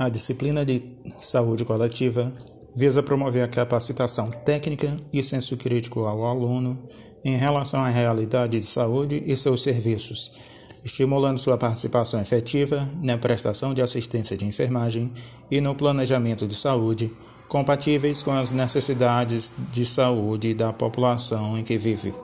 A disciplina de saúde coletiva visa promover a capacitação técnica e senso crítico ao aluno em relação à realidade de saúde e seus serviços, estimulando sua participação efetiva na prestação de assistência de enfermagem e no planejamento de saúde compatíveis com as necessidades de saúde da população em que vive.